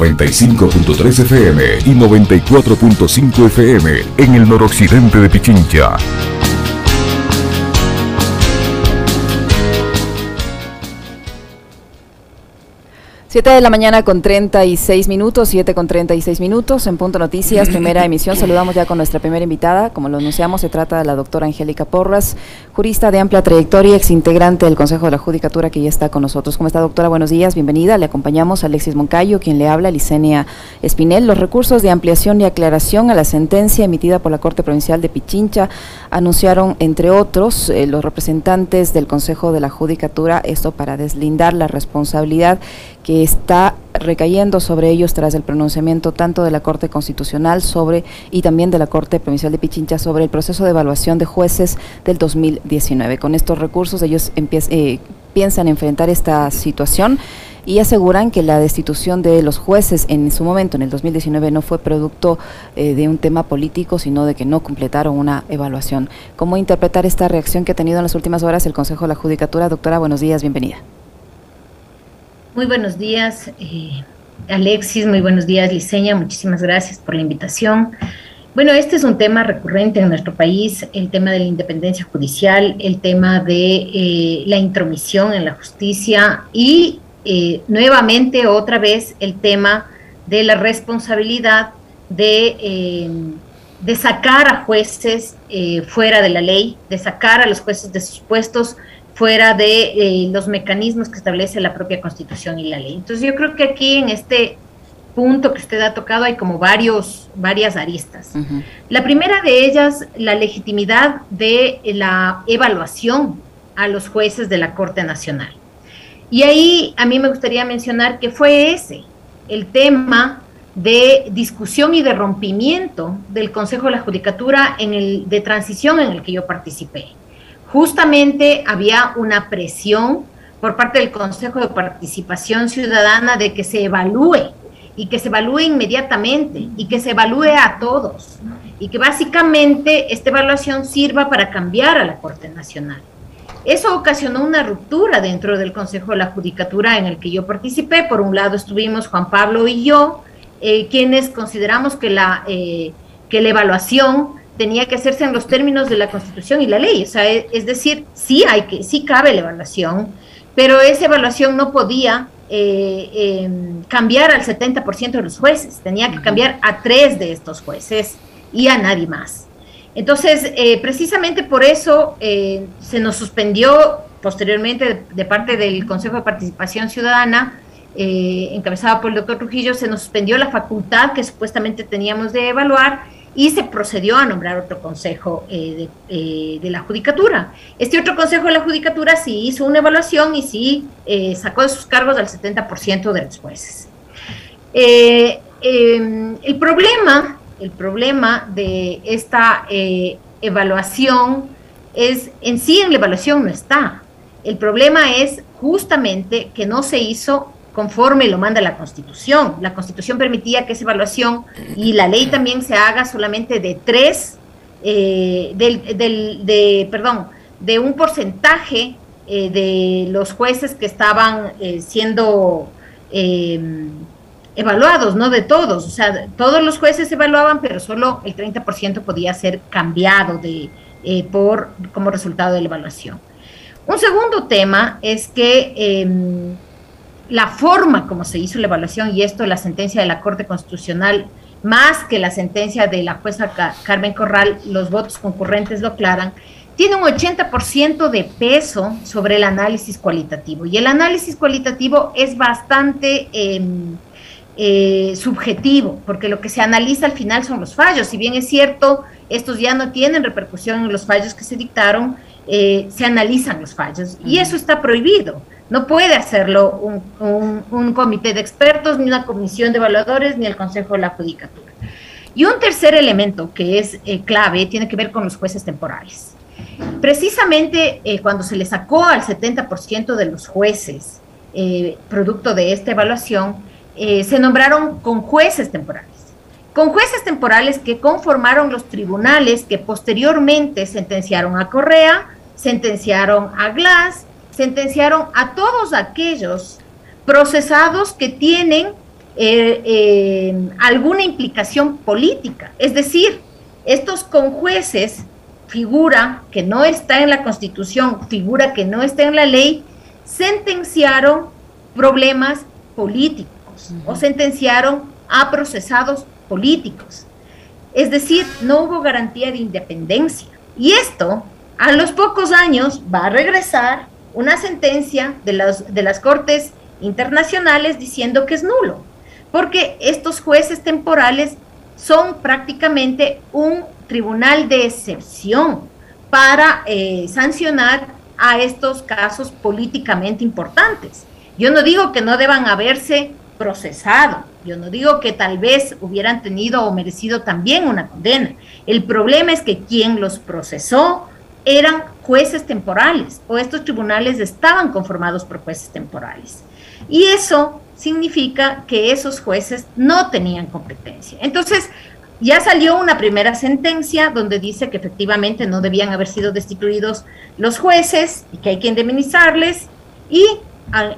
95.3 FM y 94.5 FM en el noroccidente de Pichincha. 7 de la mañana con 36 minutos, 7 con 36 minutos, en Punto Noticias, primera emisión. Saludamos ya con nuestra primera invitada. Como lo anunciamos, se trata de la doctora Angélica Porras, jurista de amplia trayectoria, ex integrante del Consejo de la Judicatura, que ya está con nosotros. ¿Cómo está, doctora? Buenos días, bienvenida. Le acompañamos a Alexis Moncayo, quien le habla, Licenia Espinel. Los recursos de ampliación y aclaración a la sentencia emitida por la Corte Provincial de Pichincha anunciaron, entre otros, eh, los representantes del Consejo de la Judicatura, esto para deslindar la responsabilidad que está recayendo sobre ellos tras el pronunciamiento tanto de la Corte Constitucional sobre y también de la Corte Provincial de Pichincha sobre el proceso de evaluación de jueces del 2019. Con estos recursos ellos eh, piensan enfrentar esta situación y aseguran que la destitución de los jueces en su momento, en el 2019, no fue producto eh, de un tema político, sino de que no completaron una evaluación. ¿Cómo interpretar esta reacción que ha tenido en las últimas horas el Consejo de la Judicatura? Doctora, buenos días, bienvenida. Muy buenos días, eh, Alexis, muy buenos días, Liceña, muchísimas gracias por la invitación. Bueno, este es un tema recurrente en nuestro país, el tema de la independencia judicial, el tema de eh, la intromisión en la justicia y eh, nuevamente otra vez el tema de la responsabilidad de, de sacar a jueces fuera de la ley, de sacar a los jueces de sus puestos fuera de eh, los mecanismos que establece la propia Constitución y la ley. Entonces yo creo que aquí en este punto que usted ha tocado hay como varios, varias aristas. La primera de ellas, la legitimidad de la evaluación a los jueces de la Corte Nacional. Y ahí a mí me gustaría mencionar que fue ese el tema de discusión y de rompimiento del Consejo de la Judicatura en el de transición en el que yo participé justamente había una presión por parte del Consejo de Participación Ciudadana de que se evalúe y que se evalúe inmediatamente y que se evalúe a todos y que básicamente esta evaluación sirva para cambiar a la Corte Nacional. Eso ocasionó una ruptura dentro del Consejo de la Judicatura en el que yo participé. Por un lado estuvimos Juan Pablo y yo, eh, quienes consideramos que la, eh, que la evaluación tenía que hacerse en los términos de la Constitución y la ley. O sea, e, es, decir, sí hay que, sí cabe la evaluación, pero esa evaluación no podía eh, em, cambiar al 70% de los jueces, tenía que cambiar a tres de estos jueces y a nadie más. Entonces, eh, precisamente por eso eh, se nos suspendió posteriormente de, parte del Consejo de Participación Ciudadana, encabezado por el doctor Trujillo, se nos suspendió la facultad que supuestamente teníamos de evaluar y se procedió a nombrar otro consejo eh, eh, de, la judicatura. Este otro consejo de la judicatura sí hizo una evaluación y sí eh, sacó de sus cargos al 70% de los jueces. Em, el problema, el problema de esta evaluación es, en sí en la evaluación no está. El problema es justamente que no se hizo conforme lo manda la Constitución. La Constitución permitía que esa evaluación y la ley también se haga solamente de tres, eh, del, de, perdón, de un porcentaje eh, de los jueces que estaban eh, siendo em, evaluados, no de todos. O sea, todos los jueces se evaluaban, pero solo el 30% podía ser cambiado de, por, como resultado de la evaluación. Un segundo tema es que em, la forma como se hizo la evaluación, y esto la sentencia de la Corte Constitucional, más que la sentencia de la jueza Carmen Corral, los votos concurrentes lo aclaran, tiene un 80% de peso sobre el análisis cualitativo. Y el análisis cualitativo es bastante em, eh, subjetivo, porque lo que se analiza al final son los fallos. Si bien es cierto, estos ya no tienen repercusión en los fallos que se dictaron, eh, se analizan los fallos. Y eso está prohibido. No puede hacerlo un, comité de expertos, ni una comisión de evaluadores, ni el Consejo de la Judicatura. Y un tercer elemento que es eh, clave tiene que ver con los jueces temporales. Precisamente eh, cuando se le sacó al 70% de los jueces, eh, producto de esta evaluación, se nombraron con jueces temporales. Con jueces temporales que conformaron los tribunales que posteriormente sentenciaron a Correa, sentenciaron a Glass sentenciaron a todos aquellos procesados que tienen eh, eh, alguna implicación política. Es decir, estos conjueces, figura que no está en la Constitución, figura que no está en la ley, sentenciaron problemas políticos o sentenciaron a procesados políticos. Es decir, no hubo garantía de independencia. Y esto, a los pocos años, va a regresar una sentencia de, las de las Cortes Internacionales diciendo que es nulo, porque estos jueces temporales son prácticamente un tribunal de excepción para eh, sancionar a estos casos políticamente importantes. Yo no digo que no deban haberse procesado, yo no digo que tal vez hubieran tenido o merecido también una condena. El problema es que quien los procesó eran jueces temporales o estos tribunales estaban conformados por jueces temporales. Y eso significa que esos jueces no tenían competencia. Entonces, ya salió una primera sentencia donde dice que efectivamente no debían haber sido destituidos los jueces y que hay que indemnizarles y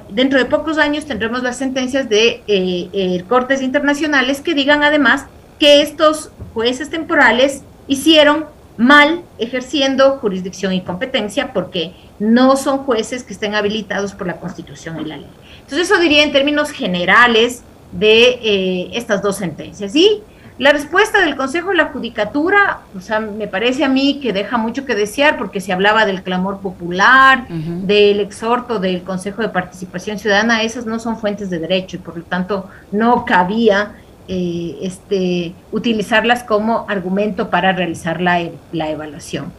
dentro de pocos años tendremos las sentencias de eh, eh, cortes internacionales que digan además que estos jueces temporales hicieron mal ejerciendo jurisdicción y competencia porque no son jueces que estén habilitados por la Constitución y la ley. Entonces eso diría en términos generales de eh, estas dos sentencias. Y la respuesta del Consejo de la Judicatura, o sea, me parece a mí que deja mucho que desear porque se hablaba del clamor popular, del exhorto del Consejo de Participación Ciudadana, esas no son fuentes de derecho y por lo tanto no cabía eh, este, utilizarlas como argumento para realizar la, la evaluación.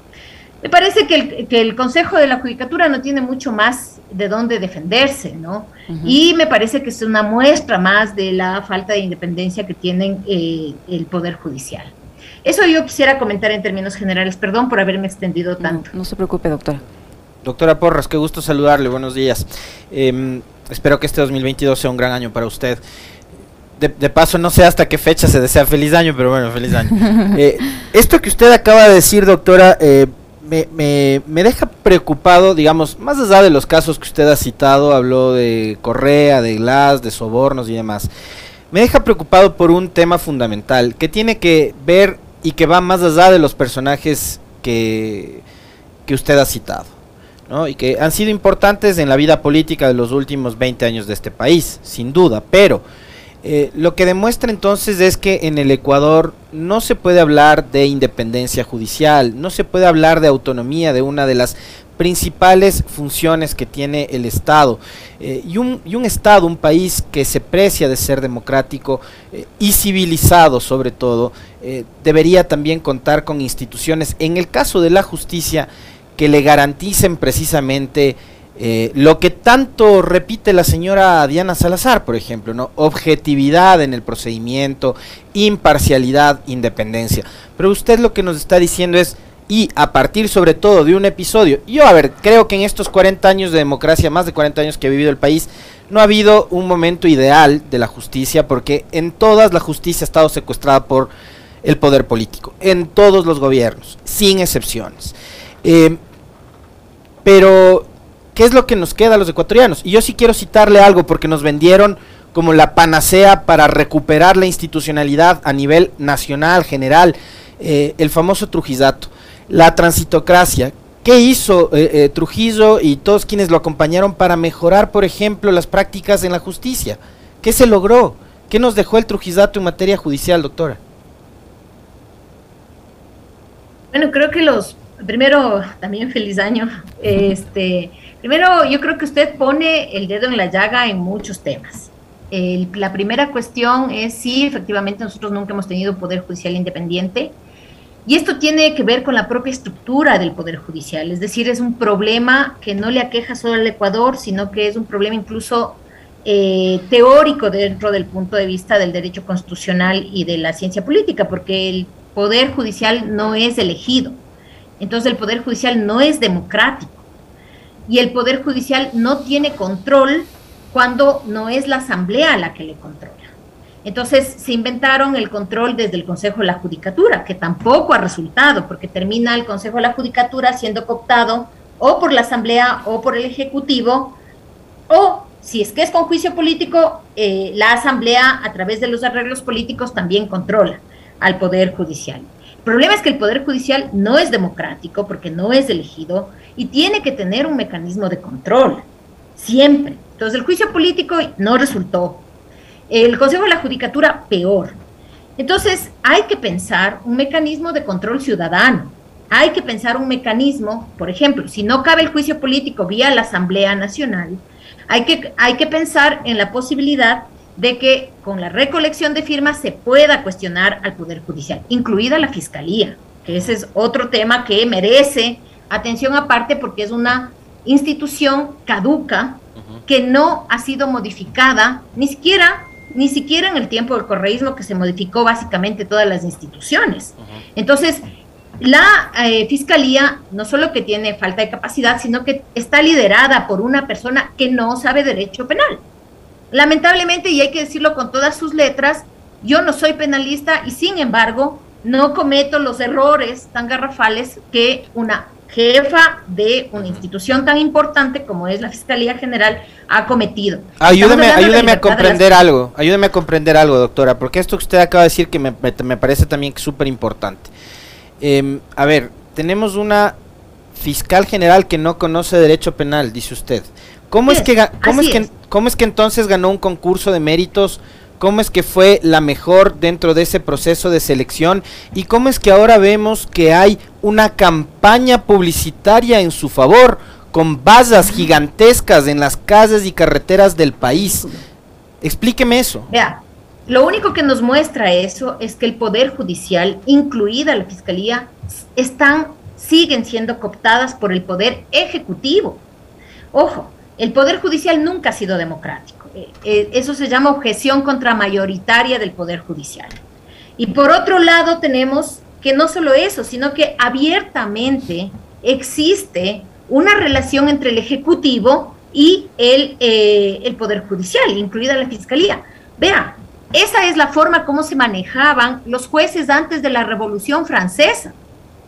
Me parece que el, que el, Consejo de la Judicatura no tiene mucho más de dónde defenderse, ¿no? Y me parece que es una muestra más de la falta de independencia que tienen eh, el Poder Judicial. Eso yo quisiera comentar en términos generales. Perdón por haberme extendido tanto. No, se preocupe, doctora. Doctora Porras, qué gusto saludarle. Buenos días. Em, espero que este 2022 sea un gran año para usted. De, paso, no sé hasta qué fecha se desea feliz año, pero bueno, feliz año. Eh, esto que usted acaba de decir, doctora, eh, me, me, me, deja preocupado, digamos, más allá de los casos que usted ha citado, habló de Correa, de Glass, de sobornos y demás, me deja preocupado por un tema fundamental que tiene que ver y que va más allá de los personajes que, que usted ha citado. ¿no? y que han sido importantes en la vida política de los últimos 20 años de este país, sin duda, pero eh, lo que demuestra entonces es que en el Ecuador no se puede hablar de independencia judicial, no se puede hablar de autonomía de una de las principales funciones que tiene el Estado. Eh, y, un, y, un, Estado, un país que se precia de ser democrático eh, y civilizado sobre todo, debería también contar con instituciones, en el caso de la justicia, que le garanticen precisamente eh, lo que tanto repite la señora Diana Salazar, por ejemplo, ¿no? Objetividad en el procedimiento, imparcialidad, independencia. Pero usted lo que nos está diciendo es, y a partir sobre todo de un episodio, yo a ver, creo que en estos 40 años de democracia, más de 40 años que ha vivido el país, no ha habido un momento ideal de la justicia, porque en todas la justicia ha estado secuestrada por el poder político, en todos los gobiernos, sin excepciones. Eh, pero ¿Qué es lo que nos queda a los ecuatorianos? Y yo sí quiero citarle algo porque nos vendieron como la panacea para recuperar la institucionalidad a nivel nacional, general, eh, el famoso Trujillato, la transitocracia. ¿Qué hizo eh, eh, Trujillo y todos quienes lo acompañaron para mejorar, por ejemplo, las prácticas en la justicia? ¿Qué se logró? ¿Qué nos dejó el Trujillato en materia judicial, doctora? Bueno, creo que los, primero, también feliz año. Este, Primero, yo creo que usted pone el dedo en la llaga en muchos temas. la primera cuestión es si efectivamente nosotros nunca hemos tenido poder judicial independiente. Y esto tiene que ver con la propia estructura del Poder Judicial, es decir, es un problema que no le aqueja solo al Ecuador, sino que es un problema incluso eh, teórico dentro del punto de vista del derecho constitucional y de la ciencia política, porque el Poder Judicial no es elegido. Entonces el Poder Judicial no es democrático y el Poder Judicial no tiene control cuando no es la Asamblea la que le controla. Entonces se inventaron el control desde el Consejo de la Judicatura, que tampoco ha resultado, porque termina el Consejo de la Judicatura siendo cooptado o por la Asamblea o por el Ejecutivo, o si es que es con juicio político, eh, la Asamblea a través de los arreglos políticos también controla al Poder Judicial. El problema es que el Poder Judicial no es democrático porque no es elegido y tiene que tener un mecanismo de control, siempre. Entonces el juicio político no resultó. El Consejo de la Judicatura, peor. Entonces hay que pensar un mecanismo de control ciudadano. Hay que pensar un mecanismo, por ejemplo, si no cabe el juicio político vía la Asamblea Nacional, hay que, hay que pensar en la posibilidad de que con la recolección de firmas se pueda cuestionar al Poder Judicial, incluida la Fiscalía, que ese es otro tema que merece atención aparte porque es una institución caduca que no ha sido modificada, ni siquiera, ni siquiera en el tiempo del correísmo que se modificó básicamente todas las instituciones. Entonces, la eh, fiscalía no solo que tiene falta de capacidad, sino que está liderada por una persona que no sabe derecho penal. Lamentablemente, y hay que decirlo con todas sus letras, yo no soy penalista y sin embargo no cometo los errores tan garrafales que una jefa de una institución tan importante como es la Fiscalía General ha cometido. Ayúdeme, ayúdeme a comprender algo, ayúdeme a comprender algo, doctora, porque esto que usted acaba de decir que me, me parece también súper importante. Em, a ver, tenemos una fiscal general que no conoce derecho penal, dice usted. ¿Cómo es, que cómo es, que cómo es que entonces ganó un concurso de méritos? ¿Cómo es que fue la mejor dentro de ese proceso de selección? ¿Y cómo es que ahora vemos que hay una campaña publicitaria en su favor con vallas gigantescas en las calles y carreteras del país? Explíqueme eso. Lo único que nos muestra eso es que el Poder Judicial, incluida la Fiscalía, están, siguen siendo cooptadas por el Poder Ejecutivo. Ojo, el Poder Judicial nunca ha sido democrático. Eh, eh, eso se llama objeción contra mayoritaria del Poder Judicial. Y por otro lado tenemos que no solo eso, sino que abiertamente existe una relación entre el Ejecutivo y el, eh, el Poder Judicial, incluida la Fiscalía. Vea, esa es la forma como se manejaban los jueces antes de la Revolución Francesa.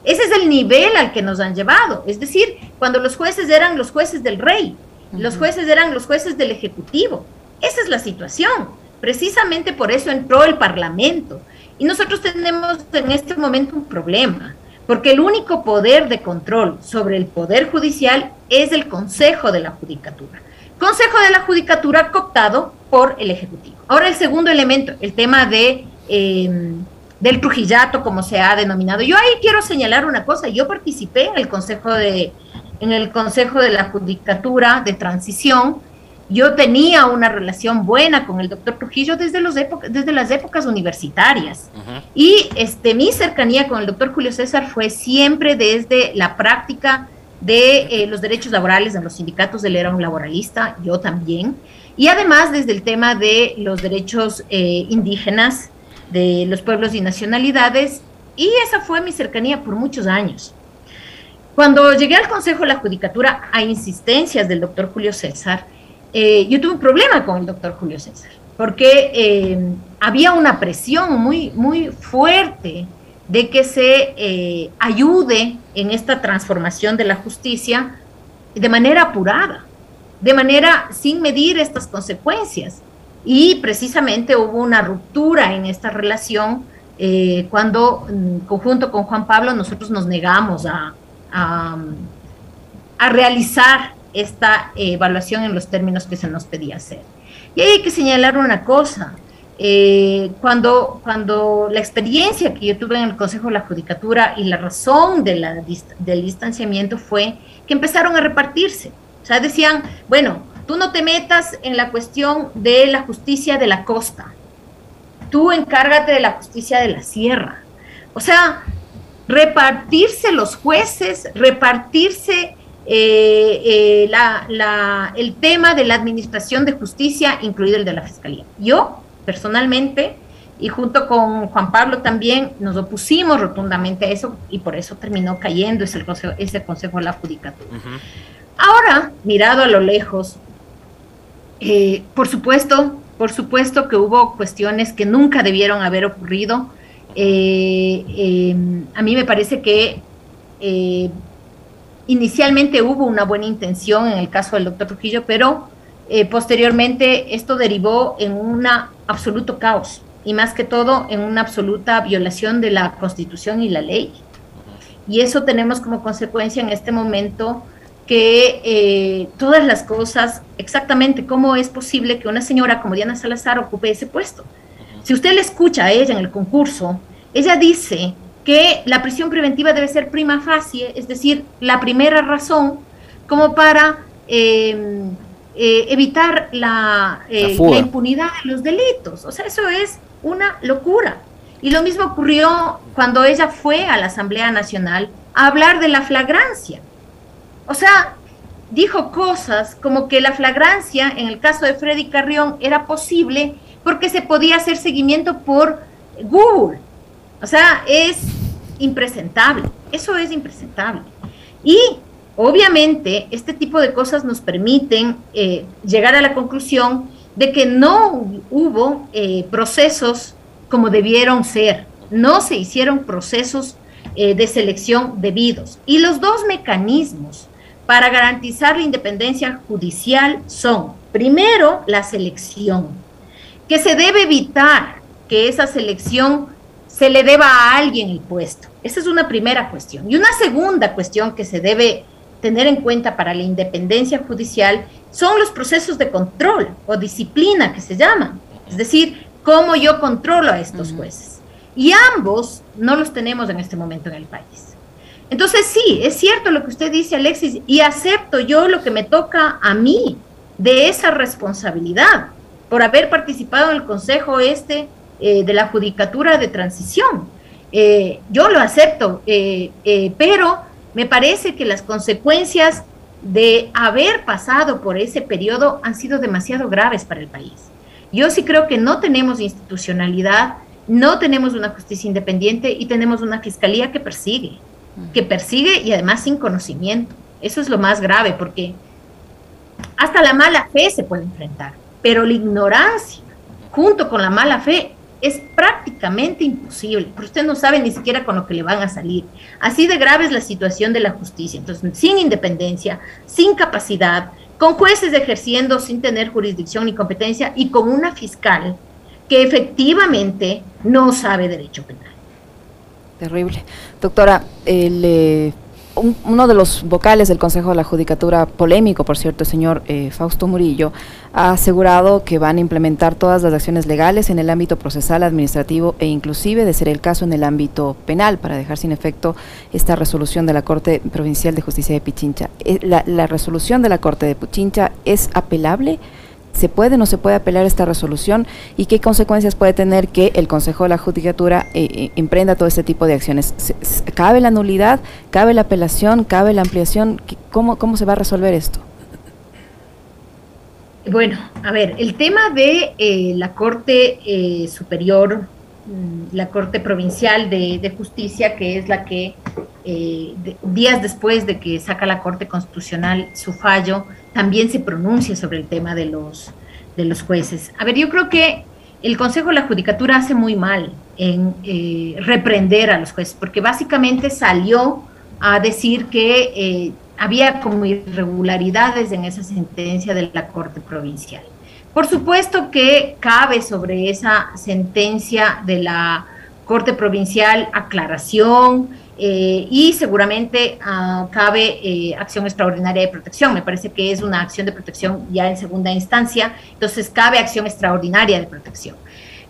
Ese es el nivel al que nos han llevado. Es decir, cuando los jueces eran los jueces del rey, los jueces eran los jueces del Ejecutivo. Esa es la situación. Precisamente por eso entró el Parlamento. Y nosotros tenemos en este momento un problema, porque el único poder de control sobre el Poder Judicial es el Consejo de la Judicatura. Consejo de la Judicatura cooptado por el Ejecutivo. Ahora el segundo elemento, el tema de em, del Trujillato, como se ha denominado. Yo ahí quiero señalar una cosa, yo participé en el Consejo de, en el Consejo de la Judicatura de Transición, yo tenía una relación buena con el doctor Trujillo desde, los desde las épocas universitarias. Y este, mi cercanía con el doctor Julio César fue siempre desde la práctica de eh, los derechos laborales en los sindicatos, él era un laboralista, yo también, y además desde el tema de los derechos eh, indígenas de los pueblos y nacionalidades, y esa fue mi cercanía por muchos años. Cuando llegué al Consejo de la Judicatura a insistencias del doctor Julio César, eh, yo tuve un problema con el doctor Julio César, porque había una presión muy, muy fuerte de que se eh, ayude en esta transformación de la justicia de manera apurada, de manera sin medir estas consecuencias. Y precisamente hubo una ruptura en esta relación eh, cuando, en conjunto con Juan Pablo, nosotros nos negamos a, a, a realizar esta evaluación en los términos que se nos pedía hacer. Y hay que señalar una cosa, eh, cuando, cuando la experiencia que yo tuve en el Consejo de la Judicatura y la razón de del distanciamiento fue que empezaron a repartirse. O sea, decían, bueno, tú no te metas en la cuestión de la justicia de la costa, tú encárgate de la justicia de la sierra. O sea, repartirse los jueces, repartirse eh, eh, la, el tema de la administración de justicia, incluido el de la fiscalía. Yo personalmente y junto con Juan Pablo también nos opusimos rotundamente a eso y por eso terminó cayendo ese consejo, ese consejo de la judicatura. Ahora, mirado a lo lejos, eh, por supuesto, por supuesto que hubo cuestiones que nunca debieron haber ocurrido. Eh, em, a mí me parece que inicialmente hubo una buena intención en el caso del doctor Trujillo, pero eh, posteriormente esto derivó en un absoluto caos y más que todo en una absoluta violación de la constitución y la ley. Y eso tenemos como consecuencia en este momento que eh, todas las cosas, exactamente cómo es posible que una señora como Diana Salazar ocupe ese puesto. Si usted le escucha a ella en el concurso, ella dice que la prisión preventiva debe ser prima facie, es decir, la primera razón como para em, eh, evitar la, eh, la, impunidad de los delitos. O sea, eso es una locura. Y lo mismo ocurrió cuando ella fue a la Asamblea Nacional a hablar de la flagrancia. O sea, dijo cosas como que la flagrancia en el caso de Freddy Carrión era posible porque se podía hacer seguimiento por Google. O sea, es impresentable. Eso es impresentable. Y obviamente este tipo de cosas nos permiten eh, llegar a la conclusión de que no hubo eh, procesos como debieron ser. No se hicieron procesos eh, de selección debidos. Y los dos mecanismos para garantizar la independencia judicial son, primero, la selección, que se debe evitar que esa selección se le deba a alguien el puesto. Esa es una primera cuestión. Y una segunda cuestión que se debe tener en cuenta para la independencia judicial son los procesos de control o disciplina que se llaman. Es decir, cómo yo controlo a estos jueces. Y ambos no los tenemos en este momento en el país. Entonces sí, es cierto lo que usted dice, Alexis, y acepto yo lo que me toca a mí de esa responsabilidad por haber participado en el Consejo este eh, de la Judicatura de Transición. Eh, yo lo acepto, eh, pero me parece que las consecuencias de haber pasado por ese periodo han sido demasiado graves para el país. Yo sí creo que no tenemos institucionalidad, no tenemos una justicia independiente y tenemos una fiscalía que persigue que persigue y además sin conocimiento. Eso es lo más grave porque hasta la mala fe se puede enfrentar, pero la ignorancia junto con la mala fe es prácticamente imposible, porque usted no sabe ni siquiera con lo que le van a salir. Así de grave es la situación de la justicia. Entonces, sin independencia, sin capacidad, con jueces ejerciendo sin tener jurisdicción ni competencia y con una fiscal que efectivamente no sabe derecho penal. Terrible. Doctora, eh, uno de los vocales del Consejo de la Judicatura, polémico por cierto, el señor eh, Fausto Murillo, ha asegurado que van a implementar todas las acciones legales en el ámbito procesal, administrativo e inclusive, de ser el caso, en el ámbito penal para dejar sin efecto esta resolución de la Corte Provincial de Justicia de Pichincha. Eh, la resolución de la Corte de Pichincha es apelable? ¿Se puede o no se puede apelar esta resolución y qué consecuencias puede tener que el Consejo de la Judicatura eh, eh, emprenda todo este tipo de acciones? ¿Cabe la nulidad? ¿Cabe la apelación? ¿Cabe la ampliación? ¿Cómo, cómo se va a resolver esto? Bueno, a ver, el tema de eh, la Corte Superior, mm, la Corte Provincial de, Justicia, que es la que días después de que saca la Corte Constitucional su fallo, también se pronuncia sobre el tema de los, de los jueces. A ver, yo creo que el Consejo de la Judicatura hace muy mal en eh, reprender a los jueces, porque básicamente salió a decir que eh, había como irregularidades en esa sentencia de la Corte Provincial. Por supuesto que cabe sobre esa sentencia de la Corte Provincial aclaración, eh, y seguramente ah, cabe eh, acción extraordinaria de protección. Me parece que es una acción de protección ya en segunda instancia, entonces cabe acción extraordinaria de protección.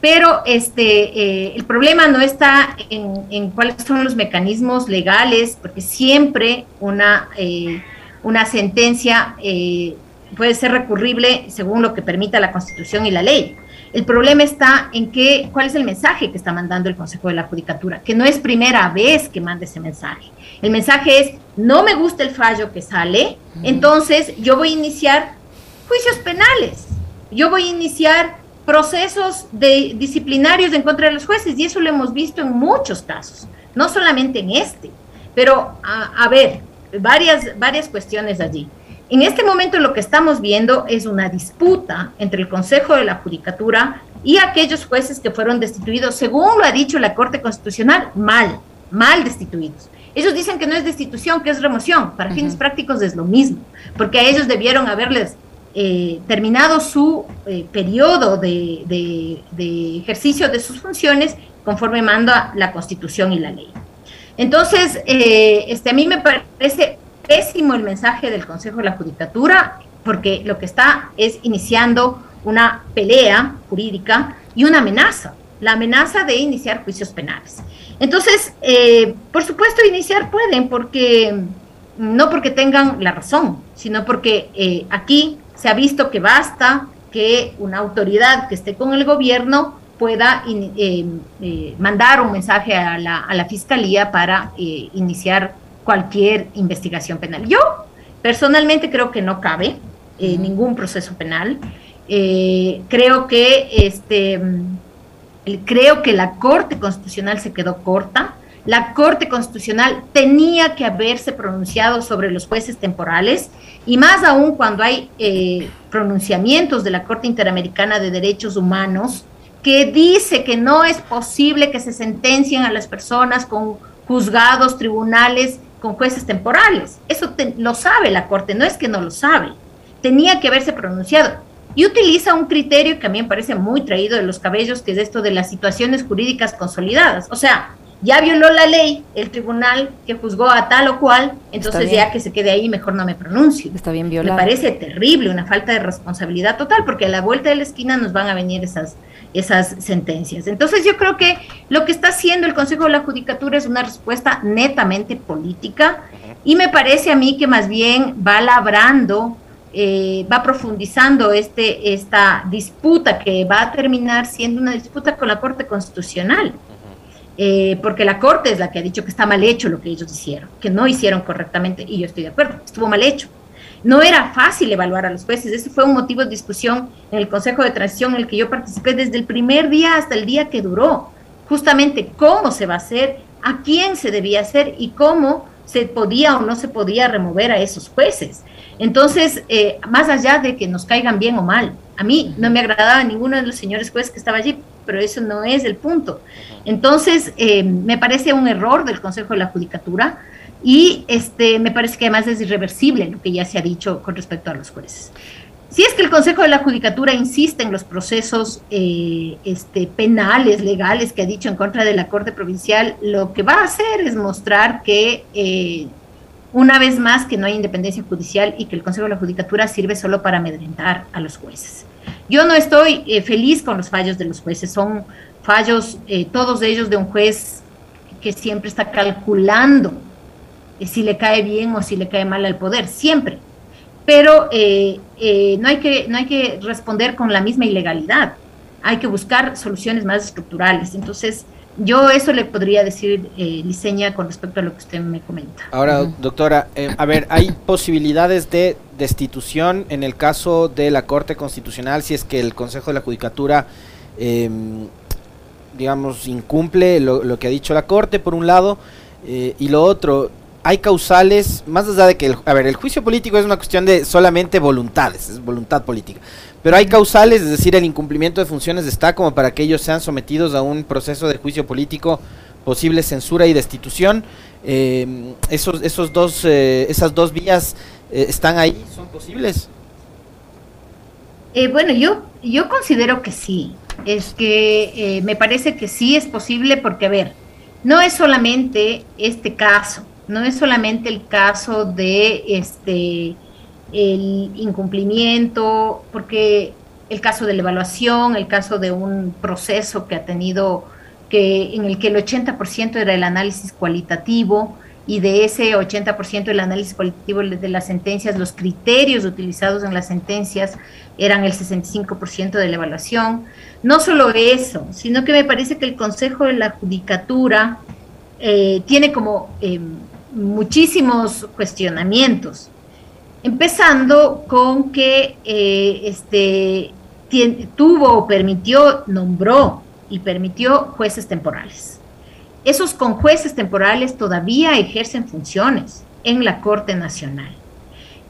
Pero este, eh, el problema no está en, cuáles son los mecanismos legales, porque siempre una, una sentencia puede ser recurrible según lo que permita la Constitución y la ley. El problema está en qué, cuál es el mensaje que está mandando el Consejo de la Judicatura, que no es primera vez que manda ese mensaje. El mensaje es, no me gusta el fallo que sale, entonces yo voy a iniciar juicios penales, yo voy a iniciar procesos de, disciplinarios en contra de los jueces, y eso lo hemos visto en muchos casos, no solamente en este, pero a, a ver, varias, varias cuestiones allí. En este momento lo que estamos viendo es una disputa entre el Consejo de la Judicatura y aquellos jueces que fueron destituidos, según lo ha dicho la Corte Constitucional, mal, mal destituidos. Ellos dicen que no es destitución, que es remoción. Para fines prácticos es lo mismo, porque a ellos debieron haberles eh, terminado su eh, periodo de, ejercicio de sus funciones conforme manda la Constitución y la ley. Entonces, este, a mí me parece pésimo el mensaje del Consejo de la Judicatura, porque lo que está es iniciando una pelea jurídica y una amenaza, la amenaza de iniciar juicios penales. Entonces, por supuesto, iniciar pueden, porque no porque tengan la razón, sino porque eh, aquí se ha visto que basta que una autoridad que esté con el gobierno pueda eh, eh, mandar un mensaje a la, fiscalía para iniciar cualquier investigación penal. Yo personalmente creo que no cabe ningún proceso penal. creo que este creo que la Corte Constitucional se quedó corta la Corte Constitucional tenía que haberse pronunciado sobre los jueces temporales y más aún cuando hay eh, pronunciamientos de la Corte Interamericana de Derechos Humanos que dice que no es posible que se sentencien a las personas con juzgados, tribunales, con jueces temporales. Eso lo sabe la Corte, no es que no lo sabe. Tenía que haberse pronunciado. Y utiliza un criterio que a mí me parece muy traído de los cabellos, que es esto de las situaciones jurídicas consolidadas. O sea, ya violó la ley el tribunal que juzgó a tal o cual, entonces ya que se quede ahí, mejor no me pronuncio. Está bien violado. Me parece terrible, una falta de responsabilidad total, porque a la vuelta de la esquina nos van a venir esas, esas sentencias. Entonces yo creo que lo que está haciendo el Consejo de la Judicatura es una respuesta netamente política y me parece a mí que más bien va labrando, eh, va profundizando este, esta disputa que va a terminar siendo una disputa con la Corte Constitucional. Eh, porque la Corte es la que ha dicho que está mal hecho lo que ellos hicieron, que no hicieron correctamente, y yo estoy de acuerdo, estuvo mal hecho. No era fácil evaluar a los jueces, ese fue un motivo de discusión en el Consejo de Transición en el que yo participé desde el primer día hasta el día que duró, justamente cómo se va a hacer, a quién se debía hacer y cómo se podía o no se podía remover a esos jueces. Entonces, eh, más allá de que nos caigan bien o mal, a mí no me agradaba ninguno de los señores jueces que estaba allí, pero eso no es el punto. Entonces, eh, me parece un error del Consejo de la Judicatura y este, me parece que además es irreversible lo que ya se ha dicho con respecto a los jueces. Si es que el Consejo de la Judicatura insiste en los procesos eh, este, penales, legales que ha dicho en contra de la Corte Provincial, lo que va a hacer es mostrar que eh, una vez más que no hay independencia judicial y que el Consejo de la Judicatura sirve solo para amedrentar a los jueces. Yo no estoy eh, feliz con los fallos de los jueces, son fallos, todos ellos de un juez que siempre está calculando si le cae bien o si le cae mal al poder, siempre. Pero no, hay que, no hay que responder con la misma ilegalidad, hay que buscar soluciones más estructurales. Entonces, yo eso le podría decir, eh, Liceña, con respecto a lo que usted me comenta. Ahora, doctora, eh, a ver, ¿hay posibilidades de destitución en el caso de la Corte Constitucional si es que el Consejo de la Judicatura, em, digamos, incumple lo, que ha dicho la Corte, por un lado, eh, y lo otro, hay causales, más allá de que, el, a ver, el juicio político es una cuestión de solamente voluntades, es voluntad política. Pero hay causales, es decir, el incumplimiento de funciones está como para que ellos sean sometidos a un proceso de juicio político, posible censura y destitución. Eh, esos, esos dos, eh, esas dos vías eh, están ahí, son posibles. bueno, yo, yo considero que sí. Es que me parece que sí es posible porque, a ver, no es solamente este caso, no es solamente el caso de este el incumplimiento, porque el caso de la evaluación, el caso de un proceso que ha tenido, que, en el que el 80% era el análisis cualitativo y de ese 80% del análisis cualitativo de las sentencias, los criterios utilizados en las sentencias eran el 65% de la evaluación. No solo eso, sino que me parece que el Consejo de la Judicatura eh, tiene como eh, muchísimos cuestionamientos empezando con que eh, este, tuvo o permitió, nombró y permitió jueces temporales. Esos con jueces temporales todavía ejercen funciones en la Corte Nacional.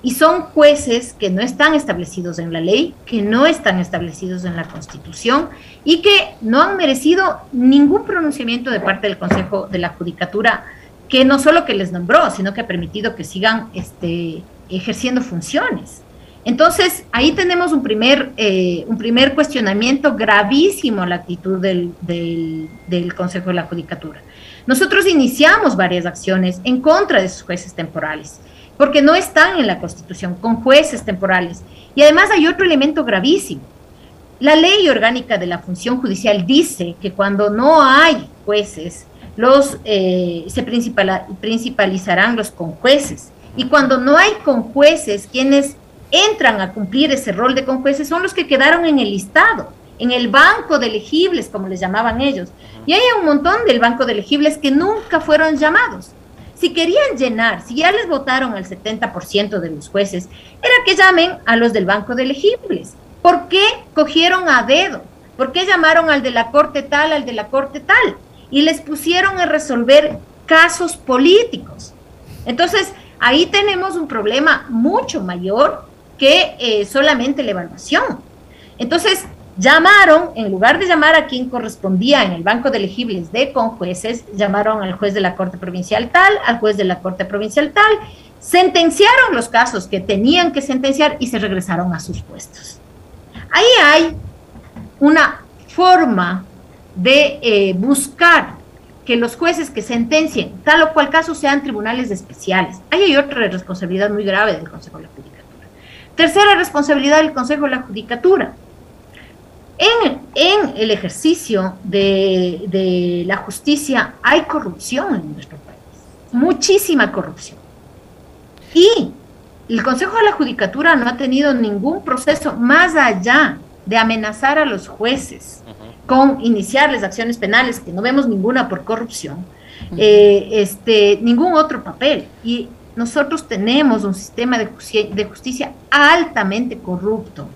Y son jueces que no están establecidos en la ley, que no están establecidos en la Constitución y que no han merecido ningún pronunciamiento de parte del Consejo de la Judicatura, que no solo que les nombró, sino que ha permitido que sigan este, ejerciendo funciones. Entonces, ahí tenemos un primer, eh, un primer cuestionamiento gravísimo a la actitud del, del, Consejo de la Judicatura. Nosotros iniciamos varias acciones en contra de esos jueces temporales, porque no están en la Constitución, con jueces temporales. Y además hay otro elemento gravísimo. La ley orgánica de la función judicial dice que cuando no hay jueces, los, eh, se principalizarán los conjueces. Y cuando no hay conjueces, quienes entran a cumplir ese rol de conjueces son los que quedaron en el listado, en el banco de elegibles, como les llamaban ellos. Y hay un montón del banco de elegibles que nunca fueron llamados. Si querían llenar, si ya les votaron al 70% de los jueces, era que llamen a los del banco de elegibles. ¿Por qué cogieron a dedo? ¿Por qué llamaron al de la corte tal, al de la corte tal? Y les pusieron a resolver casos políticos. Entonces, ahí tenemos un problema mucho mayor que eh, solamente la evaluación. Entonces, llamaron, en lugar de llamar a quien correspondía en el banco de elegibles de conjueces, llamaron al juez de la Corte Provincial tal, al juez de la Corte Provincial tal, sentenciaron los casos que tenían que sentenciar y se regresaron a sus puestos. Ahí hay una forma de eh, buscar que los jueces que sentencien tal o cual caso sean tribunales especiales. Ahí hay otra responsabilidad muy grave del Consejo de la Tercera responsabilidad del Consejo de la Judicatura. En, el ejercicio de, la justicia hay corrupción en nuestro país, muchísima corrupción. Y el Consejo de la Judicatura no ha tenido ningún proceso más allá de amenazar a los jueces con iniciarles acciones penales, que no vemos ninguna por corrupción, eh, este, ningún otro papel. Y nosotros tenemos un sistema de justicia, altamente corrupto.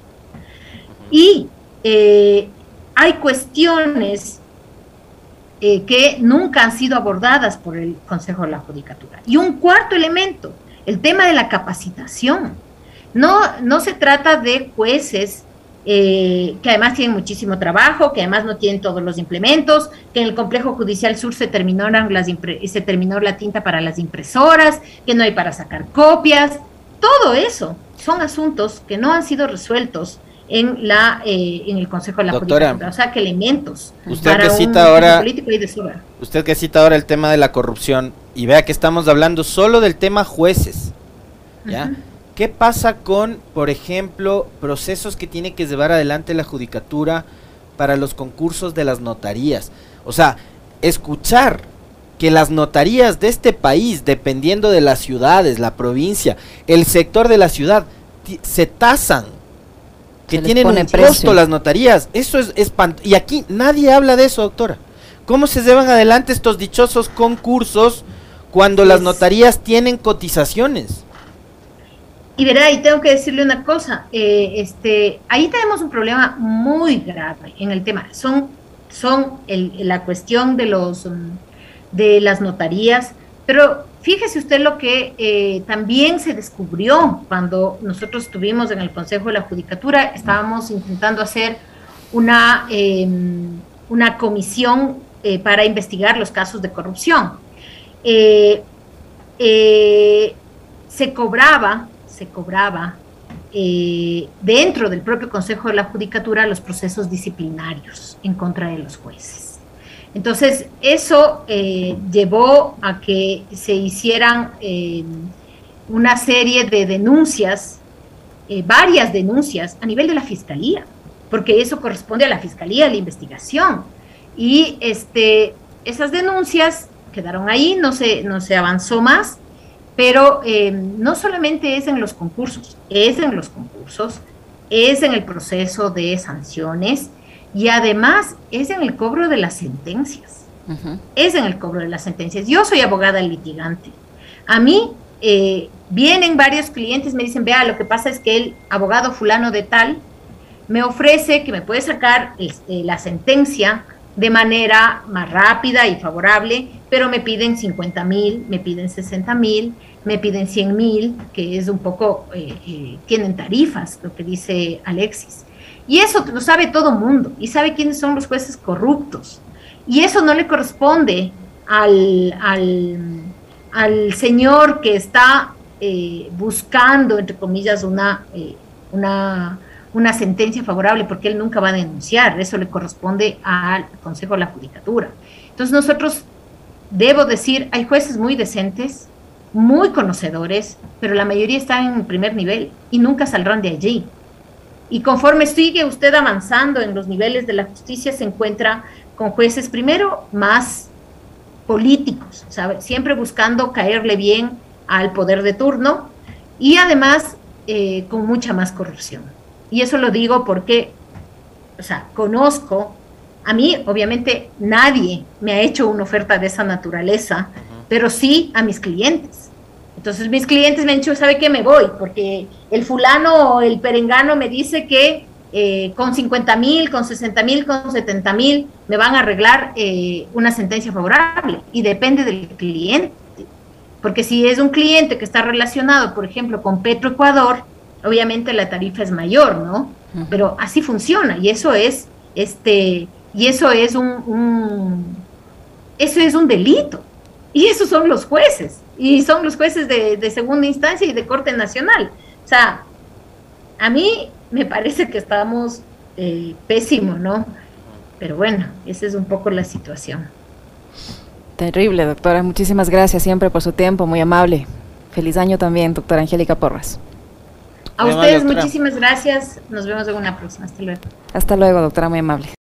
Y eh, hay cuestiones eh, que nunca han sido abordadas por el Consejo de la Judicatura. Y un cuarto elemento, el tema de la capacitación. No, no se trata de jueces eh, que además tienen muchísimo trabajo, que además no tienen todos los implementos, que en el complejo judicial sur se terminaron las se terminó la tinta para las impresoras, que no hay para sacar copias, todo eso son asuntos que no han sido resueltos en la eh, en el Consejo de la Doctora, o sea que elementos usted que cita ahora usted que cita ahora el tema de la corrupción y vea que estamos hablando solo del tema jueces, ¿ya? ¿Qué pasa con, por ejemplo, procesos que tiene que llevar adelante la judicatura para los concursos de las notarías? O sea, escuchar que las notarías de este país, dependiendo de las ciudades, la provincia, el sector de la ciudad, se tasan, que tienen un costo las notarías. Eso es espantoso. Y aquí nadie habla de eso, doctora. ¿Cómo se llevan adelante estos dichosos concursos cuando las notarías tienen cotizaciones? Y verá, y tengo que decirle una cosa, eh, este, ahí tenemos un problema muy grave en el tema. Son, son la cuestión de los de las notarías, pero fíjese usted lo que eh, también se descubrió cuando nosotros estuvimos en el Consejo de la Judicatura, estábamos intentando hacer una, em, una comisión eh, para investigar los casos de corrupción. se cobraba se cobraba eh, dentro del propio Consejo de la Judicatura los procesos disciplinarios en contra de los jueces. Entonces, eso eh, llevó a que se hicieran eh, una serie de denuncias, varias denuncias a nivel de la Fiscalía, porque eso corresponde a la Fiscalía, a la investigación. Y este, esas denuncias quedaron ahí, no se, no se avanzó más, pero eh, no solamente es en los concursos, es en los concursos, es en el proceso de sanciones y además es en el cobro de las sentencias. Es en el cobro de las sentencias. Yo soy abogada litigante. A mí eh, vienen varios clientes, me dicen, vea, lo que pasa es que el abogado fulano de tal me ofrece que me puede sacar este, la sentencia de manera más rápida y favorable, pero me piden 50 mil, me piden 60 mil, me piden 100 mil, que es un poco, eh, eh, tienen tarifas, lo que dice Alexis. Y eso lo sabe todo mundo, y sabe quiénes son los jueces corruptos. Y eso no le corresponde al, al, señor que está eh, buscando, entre comillas, una, una, una sentencia favorable porque él nunca va a denunciar, eso le corresponde al Consejo de la Judicatura. Entonces nosotros, debo decir, hay jueces muy decentes, muy conocedores, pero la mayoría están en primer nivel y nunca saldrán de allí. Y conforme sigue usted avanzando en los niveles de la justicia, se encuentra con jueces primero más políticos, siempre buscando caerle bien al poder de turno y además eh, con mucha más corrupción. Y eso lo digo porque, o sea, conozco, a mí obviamente nadie me ha hecho una oferta de esa naturaleza, pero sí a mis clientes. Entonces mis clientes me han dicho, ¿sabe qué? Me voy, porque el fulano o el perengano me dice que eh, con 50 mil, con 60 mil, con 70 mil me van a arreglar eh, una sentencia favorable y depende del cliente. Porque si es un cliente que está relacionado, por ejemplo, con Petroecuador, obviamente la tarifa es mayor, ¿no? Pero así funciona y eso es, este, y eso es un, eso es un delito. Y esos son los jueces, y son los jueces de, segunda instancia y de Corte Nacional. O sea, a mí me parece que estamos eh, pésimo, ¿no? Pero bueno, esa es un poco la situación. Terrible, doctora. Muchísimas gracias siempre por su tiempo, muy amable. Feliz año también, doctora Angélica Porras. A ustedes muchísimas gracias. Nos vemos en una próxima. Hasta luego. Hasta luego, doctora, muy amable.